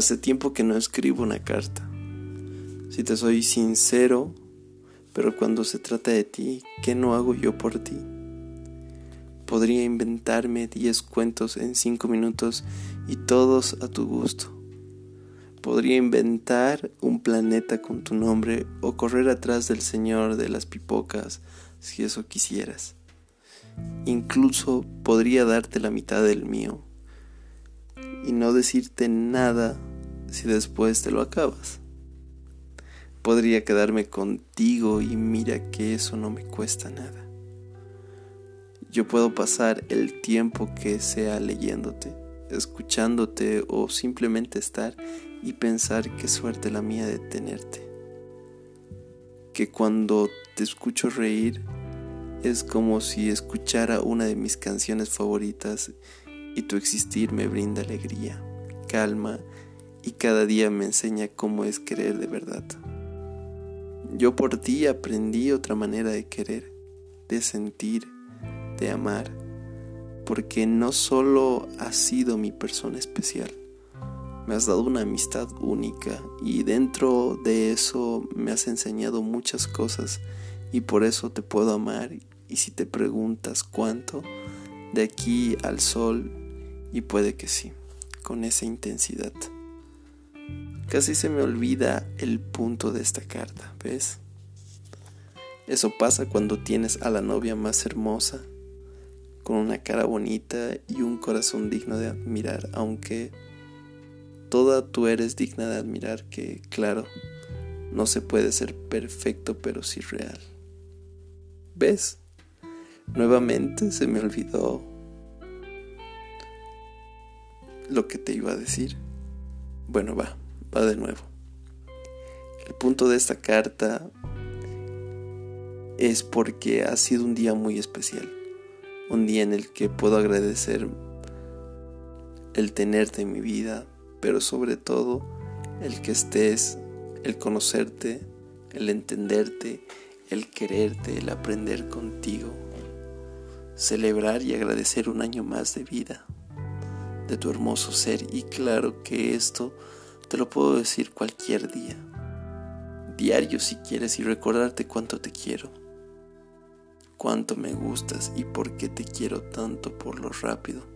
Hace tiempo que no escribo una carta. Si te soy sincero, pero cuando se trata de ti, ¿qué no hago yo por ti? Podría inventarme diez cuentos en cinco minutos y todos a tu gusto. Podría inventar un planeta con tu nombre o correr atrás del Señor de las pipocas si eso quisieras. Incluso podría darte la mitad del mío y no decirte nada si después te lo acabas. Podría quedarme contigo y mira que eso no me cuesta nada. Yo puedo pasar el tiempo que sea leyéndote, escuchándote o simplemente estar y pensar qué suerte la mía de tenerte. Que cuando te escucho reír es como si escuchara una de mis canciones favoritas y tu existir me brinda alegría, calma y cada día me enseña cómo es querer de verdad. Yo por ti aprendí otra manera de querer, de sentir, de amar, porque no solo has sido mi persona especial, me has dado una amistad única y dentro de eso me has enseñado muchas cosas y por eso te puedo amar y si te preguntas cuánto, de aquí al sol y puede que sí, con esa intensidad. Casi se me olvida el punto de esta carta, ¿ves? Eso pasa cuando tienes a la novia más hermosa, con una cara bonita y un corazón digno de admirar, aunque toda tú eres digna de admirar que, claro, no se puede ser perfecto pero sí real. ¿Ves? Nuevamente se me olvidó lo que te iba a decir. Bueno, va, va de nuevo. El punto de esta carta es porque ha sido un día muy especial. Un día en el que puedo agradecer el tenerte en mi vida, pero sobre todo el que estés, el conocerte, el entenderte, el quererte, el aprender contigo, celebrar y agradecer un año más de vida de tu hermoso ser y claro que esto te lo puedo decir cualquier día, diario si quieres y recordarte cuánto te quiero, cuánto me gustas y por qué te quiero tanto por lo rápido.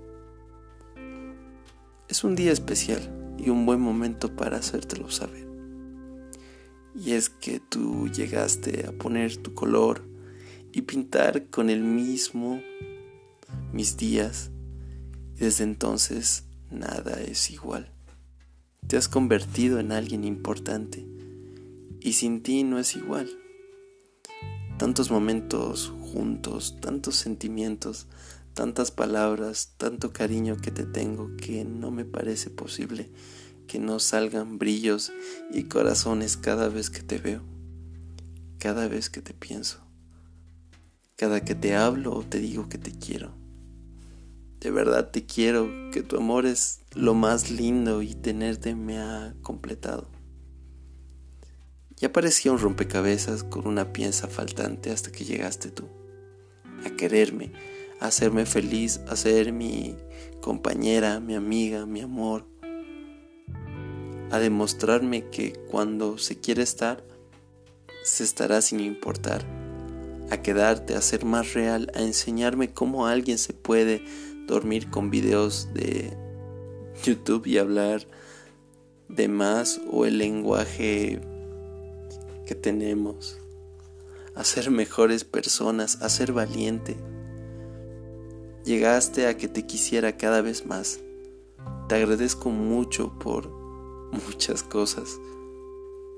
Es un día especial y un buen momento para hacértelo saber. Y es que tú llegaste a poner tu color y pintar con el mismo mis días desde entonces nada es igual. Te has convertido en alguien importante y sin ti no es igual. Tantos momentos juntos, tantos sentimientos, tantas palabras, tanto cariño que te tengo que no me parece posible que no salgan brillos y corazones cada vez que te veo, cada vez que te pienso, cada que te hablo o te digo que te quiero. De verdad te quiero, que tu amor es lo más lindo y tenerte me ha completado. Ya parecía un rompecabezas con una pieza faltante hasta que llegaste tú. A quererme, a hacerme feliz, a ser mi compañera, mi amiga, mi amor. A demostrarme que cuando se quiere estar, se estará sin importar. A quedarte, a ser más real, a enseñarme cómo alguien se puede dormir con videos de YouTube y hablar de más o el lenguaje que tenemos, a ser mejores personas, a ser valiente. Llegaste a que te quisiera cada vez más. Te agradezco mucho por muchas cosas,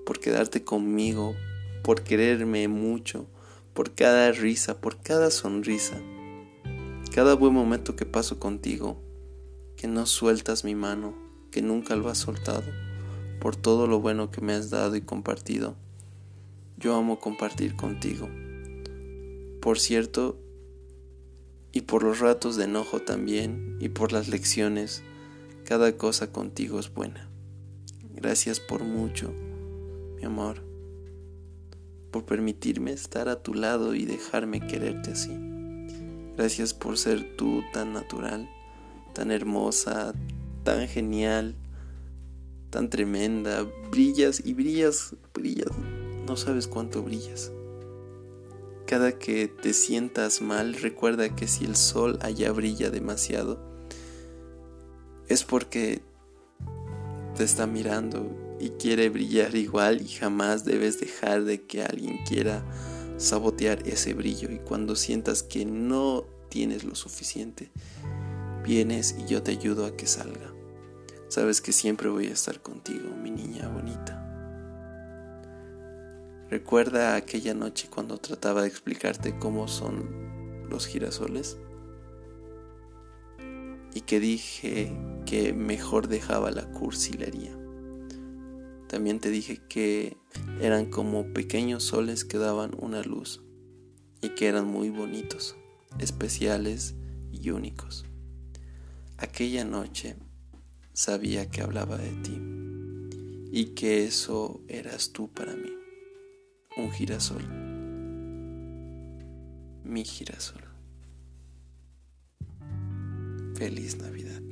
por quedarte conmigo, por quererme mucho, por cada risa, por cada sonrisa cada buen momento que paso contigo, que no sueltas mi mano, que nunca lo has soltado, por todo lo bueno que me has dado y compartido. Yo amo compartir contigo. Por cierto, y por los ratos de enojo también, y por las lecciones, cada cosa contigo es buena. Gracias por mucho, mi amor, por permitirme estar a tu lado y dejarme quererte así. Gracias por ser tú tan natural, tan hermosa, tan genial, tan tremenda, brillas y brillas, brillas, no sabes cuánto brillas. Cada que te sientas mal, recuerda que si el sol allá brilla demasiado, es porque te está mirando y quiere brillar igual y jamás debes dejar de que alguien quiera sabotear ese brillo y cuando sientas que no tienes lo suficiente, vienes y yo te ayudo a que salga. Sabes que siempre voy a estar contigo, mi niña bonita. Recuerda aquella noche cuando trataba de explicarte cómo son los girasoles y que dije que mejor dejaba la cursilería. También te dije que eran como pequeños soles que daban una luz y que eran muy bonitos, especiales y únicos. Aquella noche sabía que hablaba de ti y que eso eras tú para mí, un girasol, mi girasol. Feliz Navidad.